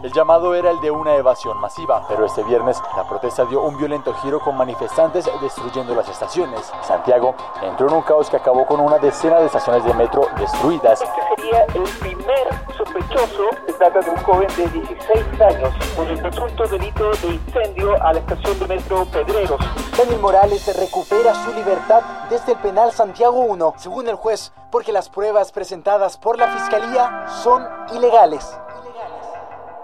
El llamado era el de una evasión masiva, pero este viernes la protesta dio un violento giro con manifestantes destruyendo las estaciones. Santiago entró en un caos que acabó con una decena de estaciones de metro destruidas. Este sería el primer sospechoso. Se trata de un joven de 16 años por el presunto delito de incendio a la estación de metro Pedreros. Daniel Morales recupera su libertad desde el penal Santiago 1, según el juez, porque las pruebas presentadas por la fiscalía son ilegales.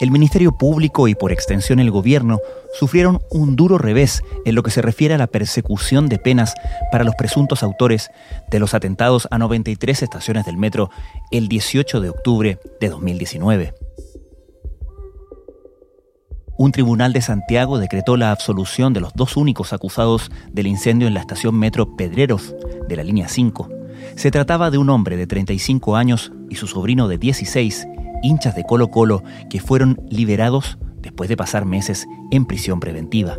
el Ministerio Público y por extensión el gobierno sufrieron un duro revés en lo que se refiere a la persecución de penas para los presuntos autores de los atentados a 93 estaciones del metro el 18 de octubre de 2019. Un tribunal de Santiago decretó la absolución de los dos únicos acusados del incendio en la estación Metro Pedreros de la línea 5. Se trataba de un hombre de 35 años y su sobrino de 16 hinchas de Colo Colo que fueron liberados después de pasar meses en prisión preventiva.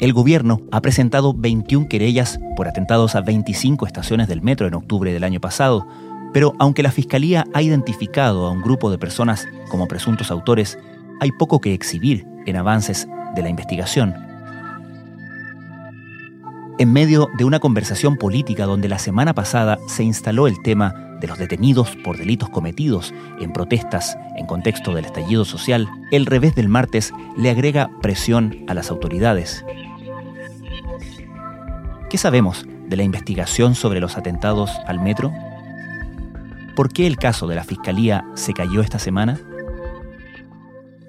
El gobierno ha presentado 21 querellas por atentados a 25 estaciones del metro en octubre del año pasado, pero aunque la Fiscalía ha identificado a un grupo de personas como presuntos autores, hay poco que exhibir en avances de la investigación. En medio de una conversación política donde la semana pasada se instaló el tema de los detenidos por delitos cometidos en protestas en contexto del estallido social, el revés del martes le agrega presión a las autoridades. ¿Qué sabemos de la investigación sobre los atentados al metro? ¿Por qué el caso de la Fiscalía se cayó esta semana?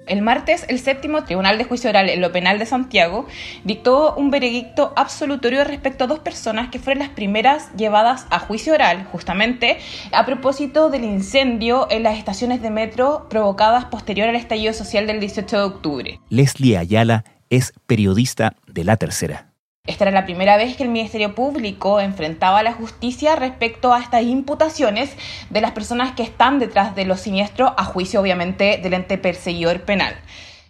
El martes, el séptimo Tribunal de Juicio Oral en lo Penal de Santiago dictó un veredicto absolutorio respecto a dos personas que fueron las primeras llevadas a juicio oral, justamente a propósito del incendio en las estaciones de metro provocadas posterior al estallido social del 18 de octubre. Leslie Ayala es periodista de La Tercera. Esta era la primera vez que el Ministerio Público enfrentaba a la justicia respecto a estas imputaciones de las personas que están detrás de los siniestros, a juicio obviamente del ente perseguidor penal.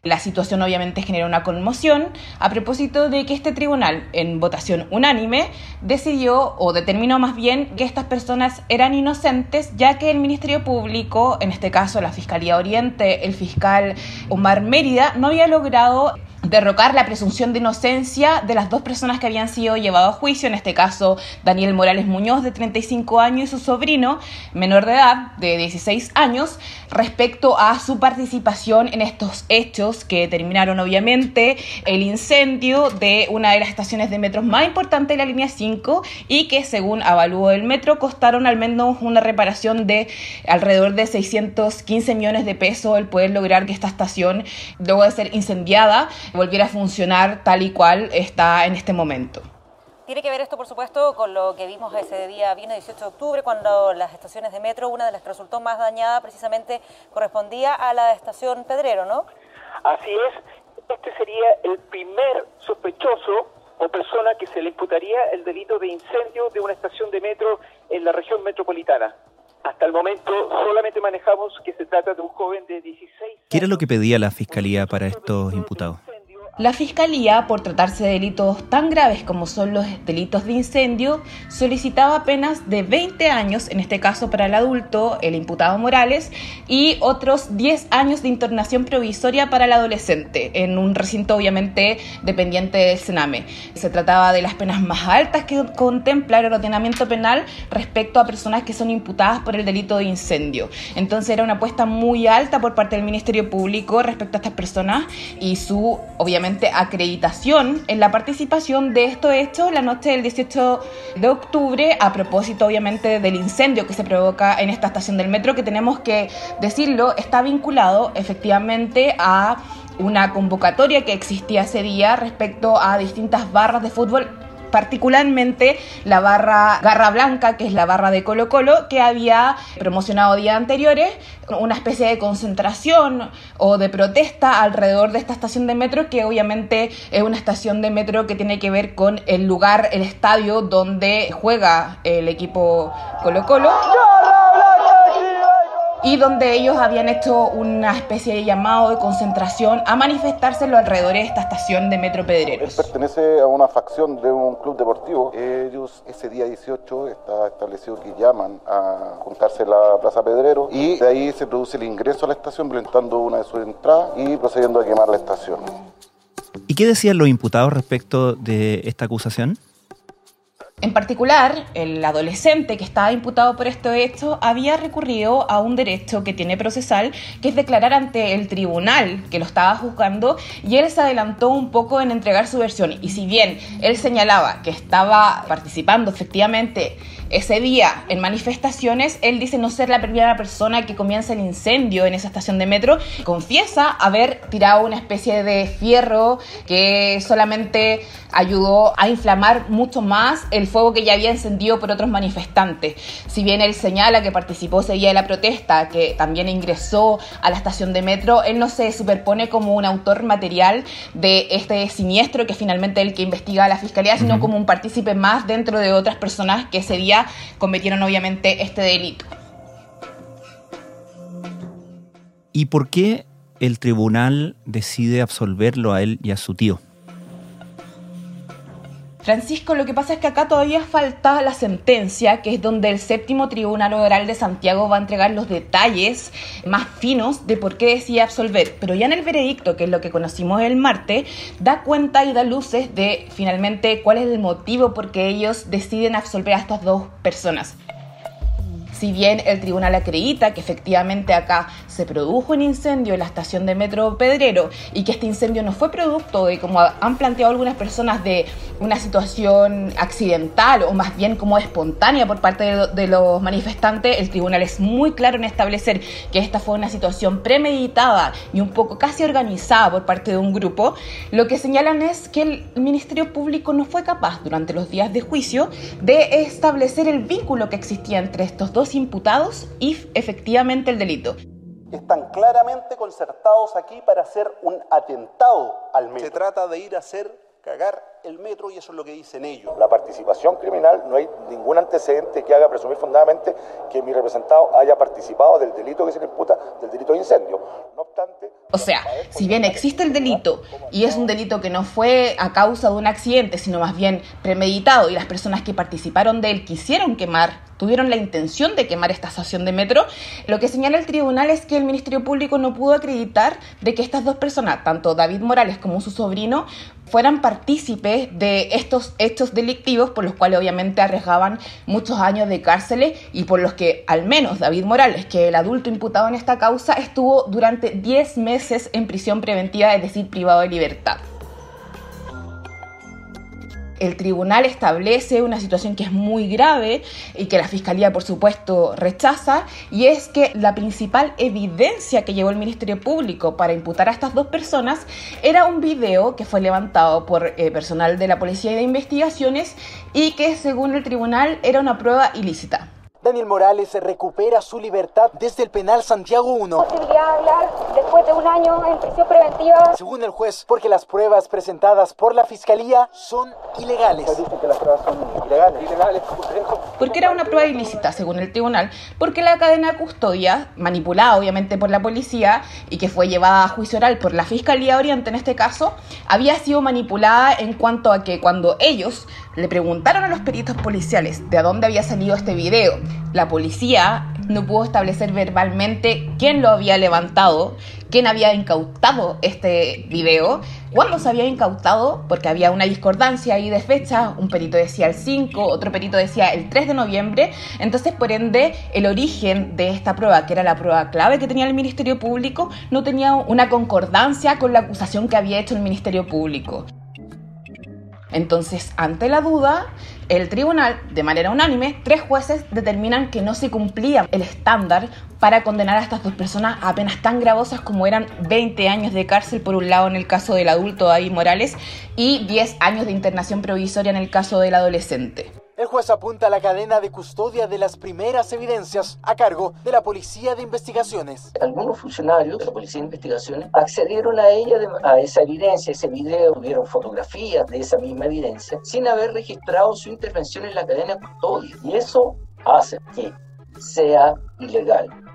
La situación obviamente genera una conmoción a propósito de que este tribunal, en votación unánime, decidió o determinó más bien que estas personas eran inocentes, ya que el Ministerio Público, en este caso la Fiscalía Oriente, el fiscal Omar Mérida, no había logrado derrocar la presunción de inocencia de las dos personas que habían sido llevadas a juicio, en este caso Daniel Morales Muñoz de 35 años y su sobrino menor de edad de 16 años, respecto a su participación en estos hechos que terminaron obviamente el incendio de una de las estaciones de metro más importantes de la línea 5 y que según avalúo el metro costaron al menos una reparación de alrededor de 615 millones de pesos el poder lograr que esta estación luego de ser incendiada volviera a funcionar tal y cual está en este momento. Tiene que ver esto, por supuesto, con lo que vimos ese día, viernes 18 de octubre, cuando las estaciones de metro, una de las que resultó más dañada, precisamente correspondía a la estación Pedrero, ¿no? Así es. Este sería el primer sospechoso o persona que se le imputaría el delito de incendio de una estación de metro en la región metropolitana. Hasta el momento solamente manejamos que se trata de un joven de 16 ¿Qué era lo que pedía la Fiscalía para estos imputados? La Fiscalía, por tratarse de delitos tan graves como son los delitos de incendio, solicitaba penas de 20 años, en este caso para el adulto, el imputado Morales, y otros 10 años de internación provisoria para el adolescente, en un recinto obviamente dependiente del Sename. Se trataba de las penas más altas que contempla el ordenamiento penal respecto a personas que son imputadas por el delito de incendio. Entonces era una apuesta muy alta por parte del Ministerio Público respecto a estas personas y su, obviamente, acreditación en la participación de estos hechos la noche del 18 de octubre, a propósito obviamente del incendio que se provoca en esta estación del metro, que tenemos que decirlo, está vinculado efectivamente a una convocatoria que existía ese día respecto a distintas barras de fútbol particularmente la barra Garra Blanca, que es la barra de Colo Colo, que había promocionado días anteriores una especie de concentración o de protesta alrededor de esta estación de metro, que obviamente es una estación de metro que tiene que ver con el lugar, el estadio donde juega el equipo Colo Colo y donde ellos habían hecho una especie de llamado de concentración a manifestarse en los alrededores de esta estación de Metro Pedreros. Él pertenece a una facción de un club deportivo. Ellos ese día 18 está establecido que llaman a juntarse en la Plaza Pedrero y de ahí se produce el ingreso a la estación violentando una de sus entradas y procediendo a quemar la estación. ¿Y qué decían los imputados respecto de esta acusación? En particular, el adolescente que estaba imputado por este hecho había recurrido a un derecho que tiene procesal, que es declarar ante el tribunal que lo estaba juzgando, y él se adelantó un poco en entregar su versión. Y si bien él señalaba que estaba participando efectivamente ese día en manifestaciones, él dice no ser la primera persona que comienza el incendio en esa estación de metro. Confiesa haber tirado una especie de fierro que solamente ayudó a inflamar mucho más el fuego que ya había encendido por otros manifestantes. Si bien él señala que participó ese día de la protesta, que también ingresó a la estación de metro, él no se superpone como un autor material de este siniestro que finalmente el que investiga la fiscalía, sino como un partícipe más dentro de otras personas que ese día cometieron obviamente este delito. ¿Y por qué el tribunal decide absolverlo a él y a su tío? Francisco, lo que pasa es que acá todavía falta la sentencia, que es donde el séptimo tribunal oral de Santiago va a entregar los detalles más finos de por qué decide absolver. Pero ya en el veredicto, que es lo que conocimos el martes, da cuenta y da luces de finalmente cuál es el motivo por qué ellos deciden absolver a estas dos personas. Si bien el tribunal acredita que efectivamente acá se produjo un incendio en la estación de metro Pedrero y que este incendio no fue producto de, como han planteado algunas personas, de una situación accidental o más bien como espontánea por parte de, los manifestantes, el tribunal es muy claro en establecer que esta fue una situación premeditada y un poco casi organizada por parte de un grupo. Lo que señalan es que el Ministerio Público no fue capaz durante los días de juicio de establecer el vínculo que existía entre estos dos imputados y efectivamente el delito. Están claramente concertados aquí para hacer un atentado al metro. Se trata de ir a hacer cagar el metro y eso es lo que dicen ellos. La participación criminal, no hay ningún antecedente que haga presumir fundamentalmente que mi representado haya participado del delito que se le imputa, del delito de incendio. No obstante... O sea, si bien existe el delito y es un delito que no fue a causa de un accidente, sino más bien premeditado y las personas que participaron de él quisieron quemar tuvieron la intención de quemar esta estación de metro, lo que señala el tribunal es que el Ministerio Público no pudo acreditar de que estas dos personas, tanto David Morales como su sobrino, fueran partícipes de estos hechos delictivos por los cuales obviamente arriesgaban muchos años de cárcel y por los que al menos David Morales, que el adulto imputado en esta causa, estuvo durante 10 meses en prisión preventiva, es decir, privado de libertad el tribunal establece una situación que es muy grave y que la fiscalía, por supuesto, rechaza, y es que la principal evidencia que llevó el Ministerio Público para imputar a estas dos personas era un video que fue levantado por eh, personal de la Policía y de Investigaciones y que, según el tribunal, era una prueba ilícita. Daniel Morales recupera su libertad desde el penal Santiago 1. Posibilidad de hablar después de un año en prisión preventiva. Según el juez, porque las pruebas presentadas por la fiscalía son ilegales. Dice que las pruebas son ilegales. Ilegales, Porque era una prueba ilícita, según el tribunal, porque la cadena de custodia, manipulada obviamente por la policía y que fue llevada a juicio oral por la Fiscalía Oriente en este caso, había sido manipulada en cuanto a que cuando ellos le preguntaron a los peritos policiales de dónde había salido este video, la policía no pudo establecer verbalmente quién lo había levantado, quién había incautado este video, cuándo se había incautado, porque había una discordancia ahí de fecha, un perito decía el 5, otro perito decía el 3 de noviembre, entonces por ende el origen de esta prueba, que era la prueba clave que tenía el Ministerio Público, no tenía una concordancia con la acusación que había hecho el Ministerio Público. Entonces, ante la duda, el tribunal, de manera unánime, tres jueces determinan que no se cumplía el estándar para condenar a estas dos personas a penas tan gravosas como eran 20 años de cárcel por un lado en el caso del adulto David Morales y 10 años de internación provisoria en el caso del adolescente. El juez apunta a la cadena de custodia de las primeras evidencias a cargo de la Policía de Investigaciones. Algunos funcionarios de la Policía de Investigaciones accedieron a ella, a esa evidencia, ese video, tuvieron fotografías de esa misma evidencia, sin haber registrado su intervención en la cadena de custodia. Y eso hace que sea ilegal.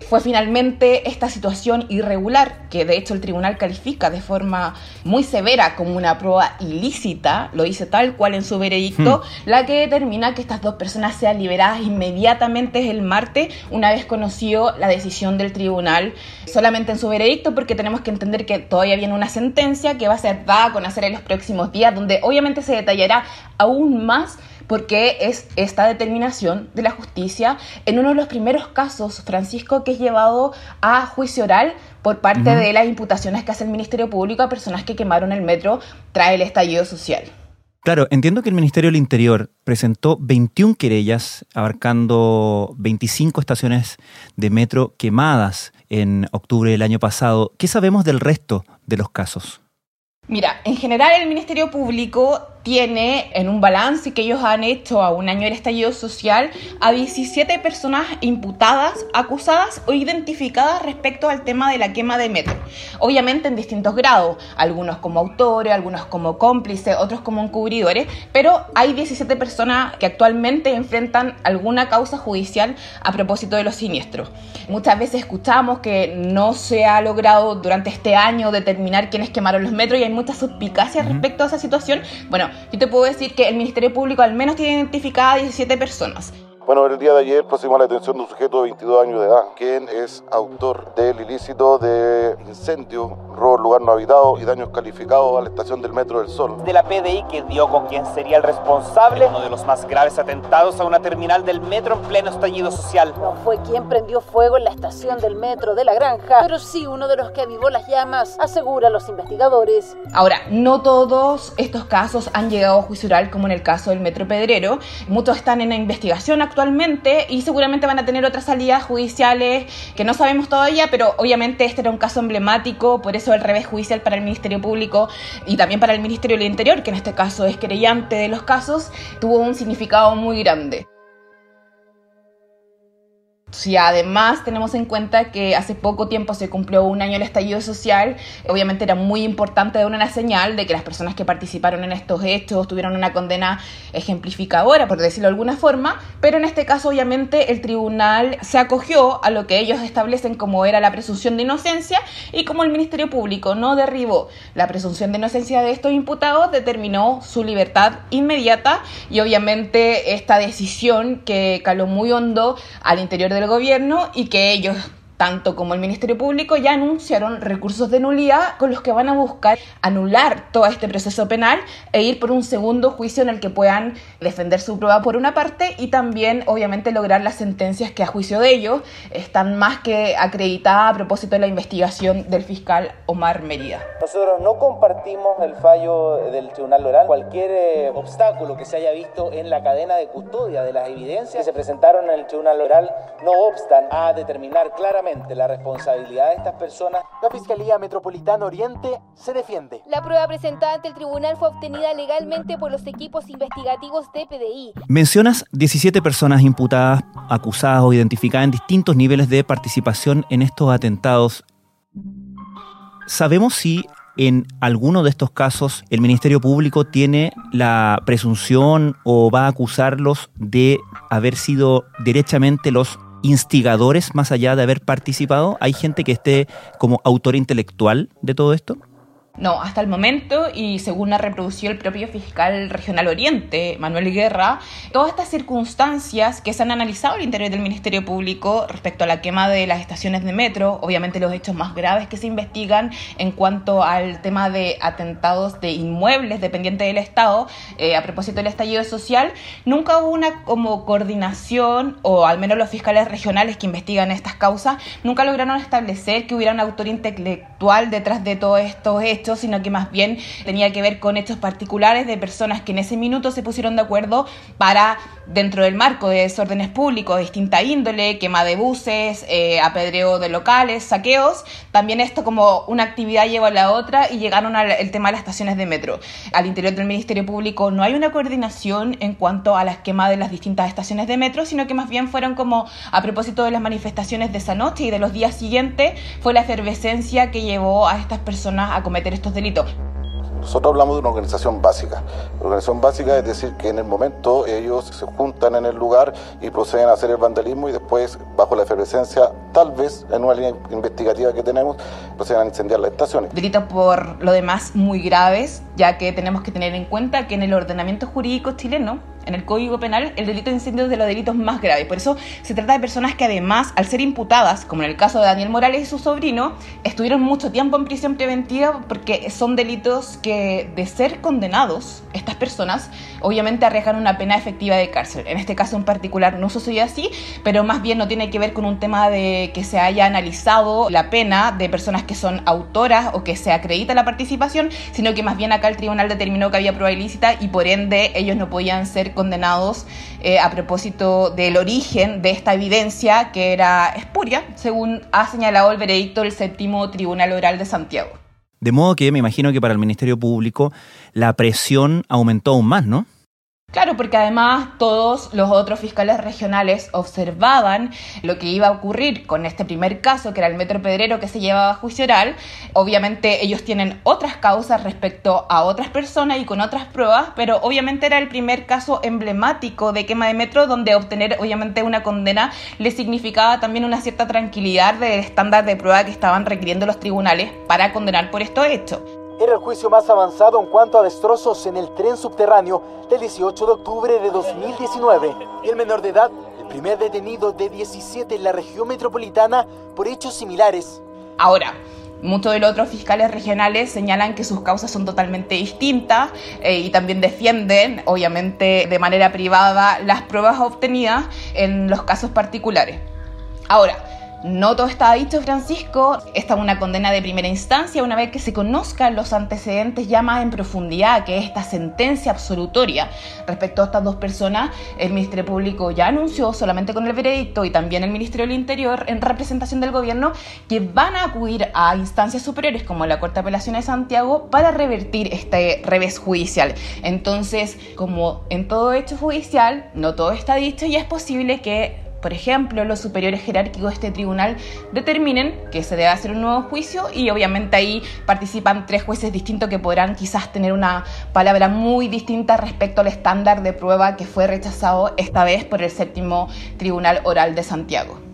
Fue finalmente esta situación irregular, que de hecho el tribunal califica de forma muy severa como una prueba ilícita, lo dice tal cual en su veredicto, hmm. la que determina que estas dos personas sean liberadas inmediatamente el martes, una vez conocido la decisión del tribunal, solamente en su veredicto, porque tenemos que entender que todavía viene una sentencia que va a ser dada a conocer en los próximos días, donde obviamente se detallará aún más porque es esta determinación de la justicia en uno de los primeros casos, Francisco, que es llevado a juicio oral por parte de las imputaciones que hace el Ministerio Público a personas que quemaron el metro tras el estallido social. Claro, entiendo que el Ministerio del Interior presentó 21 querellas abarcando 25 estaciones de metro quemadas en octubre del año pasado. ¿Qué sabemos del resto de los casos? Mira, en general el Ministerio Público tiene en un balance que ellos han hecho a un año del estallido social a 17 personas imputadas, acusadas o identificadas respecto al tema de la quema de metro. Obviamente en distintos grados, algunos como autores, algunos como cómplices, otros como encubridores, pero hay 17 personas que actualmente enfrentan alguna causa judicial a propósito de los siniestros. Muchas veces escuchamos que no se ha logrado durante este año determinar quiénes quemaron los metros y hay muchas suspicacias respecto a esa situación. Bueno, yo te puedo decir que el Ministerio Público al menos tiene identificadas 17 personas. Bueno, el día de ayer pusimos la atención de un sujeto de 22 años de edad, quien es autor del ilícito de incendio, robo lugar no habitado y daños calificados a la estación del Metro del Sol. De la PDI que dio con quien sería el responsable, uno de los más graves atentados a una terminal del metro en pleno estallido social. No fue quien prendió fuego en la estación del metro de la granja, pero sí uno de los que avivó las llamas, asegura los investigadores. Ahora, no todos estos casos han llegado a juicio oral como en el caso del metro Pedrero. Muchos están en la investigación actual actualmente y seguramente van a tener otras salidas judiciales que no sabemos todavía, pero obviamente este era un caso emblemático, por eso el revés judicial para el Ministerio Público y también para el Ministerio del Interior, que en este caso es querellante de los casos, tuvo un significado muy grande. Si además tenemos en cuenta que hace poco tiempo se cumplió un año el estallido social, obviamente era muy importante dar una señal de que las personas que participaron en estos hechos tuvieron una condena ejemplificadora, por decirlo de alguna forma, pero en este caso obviamente el tribunal se acogió a lo que ellos establecen como era la presunción de inocencia y como el Ministerio Público no derribó la presunción de inocencia de estos imputados, determinó su libertad inmediata y obviamente esta decisión que caló muy hondo al interior de del gobierno y que ellos tanto como el Ministerio Público ya anunciaron recursos de nulidad con los que van a buscar anular todo este proceso penal e ir por un segundo juicio en el que puedan defender su prueba por una parte y también obviamente lograr las sentencias que a juicio de ellos están más que acreditadas a propósito de la investigación del fiscal Omar Merida. Nosotros no compartimos el fallo del Tribunal Oral. Cualquier eh, obstáculo que se haya visto en la cadena de custodia de las evidencias que se presentaron en el Tribunal Oral no obstan a determinar claramente la responsabilidad de estas personas. La Fiscalía Metropolitana Oriente se defiende. La prueba presentada ante el tribunal fue obtenida legalmente por los equipos investigativos de PDI. Mencionas 17 personas imputadas, acusadas o identificadas en distintos niveles de participación en estos atentados. ¿Sabemos si en alguno de estos casos el Ministerio Público tiene la presunción o va a acusarlos de haber sido derechamente los instigadores más allá de haber participado? ¿Hay gente que esté como autor intelectual de todo esto? No, hasta el momento, y según ha reproducido el propio fiscal regional Oriente, Manuel Guerra, todas estas circunstancias que se han analizado al interior del Ministerio Público respecto a la quema de las estaciones de metro, obviamente los hechos más graves que se investigan en cuanto al tema de atentados de inmuebles dependientes del Estado, eh, a propósito del estallido social, nunca hubo una como coordinación, o al menos los fiscales regionales que investigan estas causas, nunca lograron establecer que hubiera un autor intelectual detrás de todos estos hechos sino que más bien tenía que ver con hechos particulares de personas que en ese minuto se pusieron de acuerdo para, dentro del marco de desórdenes públicos de distinta índole, quema de buses, eh, apedreo de locales, saqueos, también esto como una actividad llevó a la otra y llegaron al tema de las estaciones de metro. Al interior del Ministerio Público no hay una coordinación en cuanto a las quemas de las distintas estaciones de metro, sino que más bien fueron como a propósito de las manifestaciones de esa noche y de los días siguientes, fue la efervescencia que llevó a estas personas a cometer estos delitos. Nosotros hablamos de una organización básica. La organización básica es decir que en el momento ellos se juntan en el lugar y proceden a hacer el vandalismo y después, bajo la efervescencia, tal vez en una línea investigativa que tenemos, proceden a incendiar las estaciones. Delitos por lo demás muy graves, ya que tenemos que tener en cuenta que en el ordenamiento jurídico chileno en el Código Penal, el delito de incendio es de los delitos más graves. Por eso se trata de personas que además, al ser imputadas, como en el caso de Daniel Morales y su sobrino, estuvieron mucho tiempo en prisión preventiva porque son delitos que, de ser condenados, estas personas obviamente arriesgan una pena efectiva de cárcel. En este caso en particular no sucedió así, pero más bien no tiene que ver con un tema de que se haya analizado la pena de personas que son autoras o que se acredita la participación, sino que más bien acá el tribunal determinó que había prueba ilícita y por ende ellos no podían ser condenados eh, a propósito del origen de esta evidencia que era espuria, según ha señalado el veredicto del séptimo Tribunal Oral de Santiago. De modo que me imagino que para el Ministerio Público la presión aumentó aún más, ¿no? Claro, porque además todos los otros fiscales regionales observaban lo que iba a ocurrir con este primer caso, que era el Metro Pedrero que se llevaba a juicio oral. Obviamente ellos tienen otras causas respecto a otras personas y con otras pruebas, pero obviamente era el primer caso emblemático de quema de metro donde obtener obviamente una condena le significaba también una cierta tranquilidad del estándar de prueba que estaban requiriendo los tribunales para condenar por estos hechos. Era el juicio más avanzado en cuanto a destrozos en el tren subterráneo del 18 de octubre de 2019. Y el menor de edad, el primer detenido de 17 en la región metropolitana por hechos similares. Ahora, Muchos de los otros fiscales regionales señalan que sus causas son totalmente distintas eh, y también defienden, obviamente de manera privada, las pruebas obtenidas en los casos particulares. Ahora, no todo está dicho, Francisco. Esta es una condena de primera instancia una vez que se conozcan los antecedentes ya más en profundidad, que es esta sentencia absolutoria respecto a estas dos personas. El Ministerio Público ya anunció solamente con el veredicto y también el Ministerio del Interior en representación del gobierno que van a acudir a instancias superiores como la Corte de Apelaciones de Santiago para revertir este revés judicial. Entonces, como en todo hecho judicial, no todo está dicho y es posible que por ejemplo, los superiores jerárquicos de este tribunal determinen que se debe hacer un nuevo juicio y obviamente ahí participan tres jueces distintos que podrán quizás tener una palabra muy distinta respecto al estándar de prueba que fue rechazado esta vez por el séptimo Tribunal Oral de Santiago.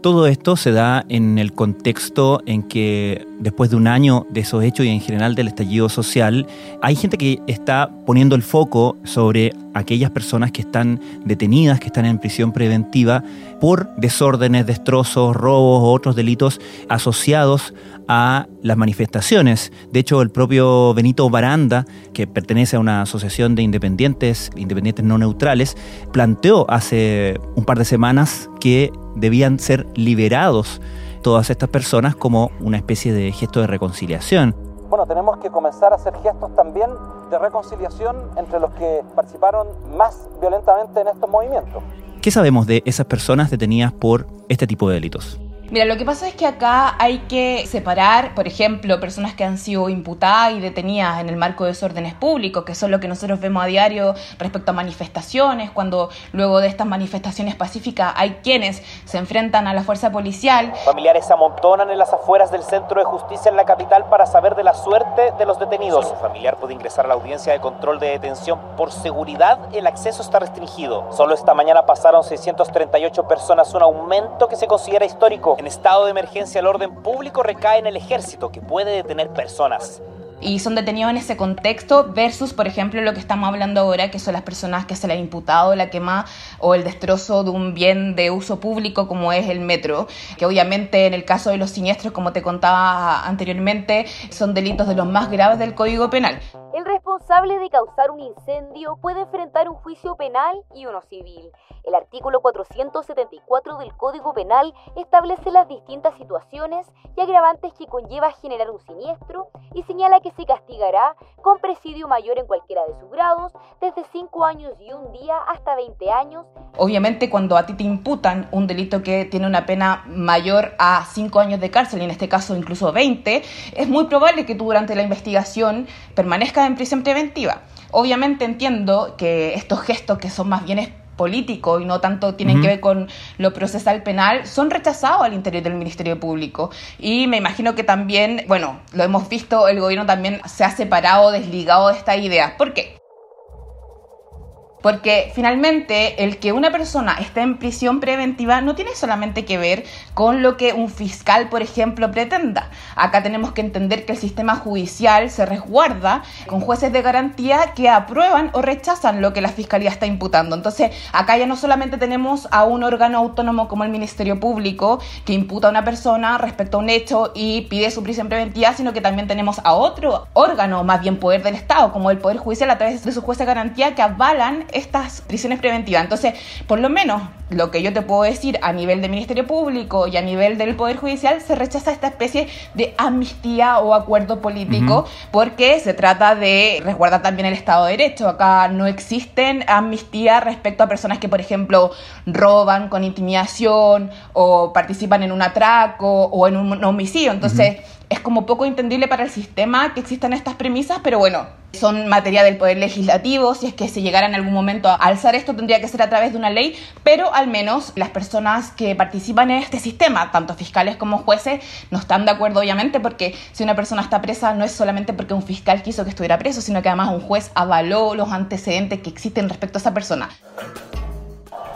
Todo esto se da en el contexto en que después de un año de esos hechos y en general del estallido social, hay gente que está poniendo el foco sobre aquellas personas que están detenidas, que están en prisión preventiva por desórdenes, destrozos, robos o otros delitos asociados a las manifestaciones. De hecho, el propio Benito Baranda, que pertenece a una asociación de independientes, independientes no neutrales, planteó hace un par de semanas que debían ser liberados todas estas personas como una especie de gesto de reconciliación. Bueno, tenemos que comenzar a hacer gestos también de reconciliación entre los que participaron más violentamente en estos movimientos. ¿Qué sabemos de esas personas detenidas por este tipo de delitos? Mira, lo que pasa es que acá hay que separar, por ejemplo, personas que han sido imputadas y detenidas en el marco de desórdenes públicos, que son lo que nosotros vemos a diario respecto a manifestaciones, cuando luego de estas manifestaciones pacíficas hay quienes se enfrentan a la fuerza policial. Familiares se amontonan en las afueras del centro de justicia en la capital para saber de la suerte de los detenidos. Si un familiar puede ingresar a la audiencia de control de detención por seguridad, el acceso está restringido. Solo esta mañana pasaron 638 personas, un aumento que se considera histórico. En estado de emergencia el orden público recae en el ejército, que puede detener personas y son detenidos en ese contexto versus, por ejemplo, lo que estamos hablando ahora, que son las personas que se le ha imputado la quema o el destrozo de un bien de uso público como es el metro, que obviamente en el caso de los siniestros, como te contaba anteriormente, son delitos de los más graves del Código Penal. El responsable de causar un incendio puede enfrentar un juicio penal y uno civil. El artículo 474 del Código Penal establece las distintas situaciones y agravantes que conlleva generar un siniestro y señala que se castigará con presidio mayor en cualquiera de sus grados, desde 5 años y un día hasta 20 años. Obviamente cuando a ti te imputan un delito que tiene una pena mayor a 5 años de cárcel, y en este caso incluso 20, es muy probable que tú durante la investigación permanezcas en prisión preventiva. Obviamente entiendo que estos gestos que son más bien político y no tanto tienen que ver con lo procesal penal, son rechazados al interior del Ministerio Público. Y me imagino que también, bueno, lo hemos visto, el gobierno también se ha separado, desligado de esta idea. ¿Por qué? Porque finalmente el que una persona esté en prisión preventiva no tiene solamente que ver con lo que un fiscal, por ejemplo, pretenda. Acá tenemos que entender que el sistema judicial se resguarda con jueces de garantía que aprueban o rechazan lo que la fiscalía está imputando. Entonces, acá ya no solamente tenemos a un órgano autónomo como el Ministerio Público que imputa a una persona respecto a un hecho y pide su prisión preventiva, sino que también tenemos a otro órgano, más bien poder del Estado, como el Poder Judicial a través de sus jueces de garantía que avalan estas prisiones preventivas. Entonces, por lo menos lo que yo te puedo decir a nivel del Ministerio Público y a nivel del Poder Judicial, se rechaza esta especie de amnistía o acuerdo político porque se trata de resguardar también el Estado de Derecho. Acá no existen amnistía respecto a personas que, por ejemplo, roban con intimidación o participan en un atraco o en un homicidio. Entonces, es como poco entendible para el sistema que existan estas premisas, pero bueno, son materia del Poder Legislativo. Si es que se llegara en algún momento a alzar esto, tendría que ser a través de una ley, pero al menos las personas que participan en este sistema, tanto fiscales como jueces, no están de acuerdo, obviamente, porque si una persona está presa no es solamente porque un fiscal quiso que estuviera preso, sino que además un juez avaló los antecedentes que existen respecto a esa persona.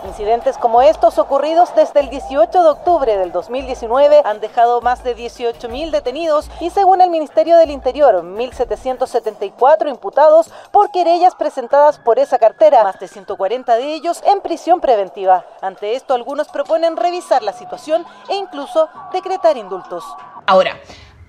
Incidentes como estos ocurridos desde el 18 de octubre del 2019 han dejado más de 18.000 detenidos y según el Ministerio del Interior, 1.774 imputados por querellas presentadas por esa cartera, más de 140 de ellos en prisión preventiva. Ante esto, algunos proponen revisar la situación e incluso decretar indultos. Ahora,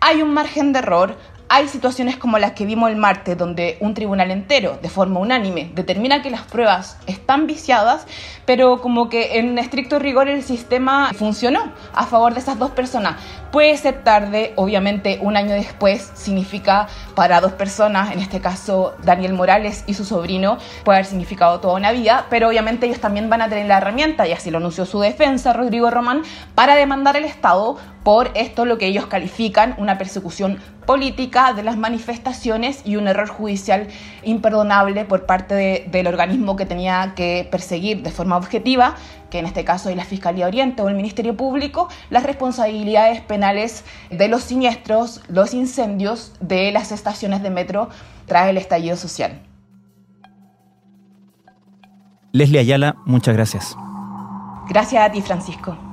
hay un margen de error, hay situaciones como las que vimos el martes, donde un tribunal entero, de forma unánime, determina que las pruebas están viciadas, pero como que en estricto rigor el sistema funcionó a favor de esas dos personas. Puede ser tarde, obviamente un año después significa para dos personas, en este caso Daniel Morales y su sobrino, puede haber significado toda una vida, pero obviamente ellos también van a tener la herramienta, y así lo anunció su defensa, Rodrigo Román, para demandar al Estado por esto lo que ellos califican una persecución política de las manifestaciones y un error judicial imperdonable por parte del organismo que tenía que perseguir de forma objetiva, que en este caso es la Fiscalía Oriente o el Ministerio Público, las responsabilidades penales de los siniestros, los incendios de las estaciones de metro tras el estallido social. Leslie Ayala, muchas gracias. Gracias a ti, Francisco.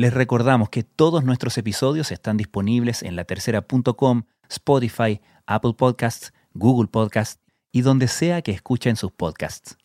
Les recordamos que todos nuestros episodios están disponibles en latercera.com Spotify, Apple Podcasts, Google Podcasts y donde sea que escuchen sus podcasts.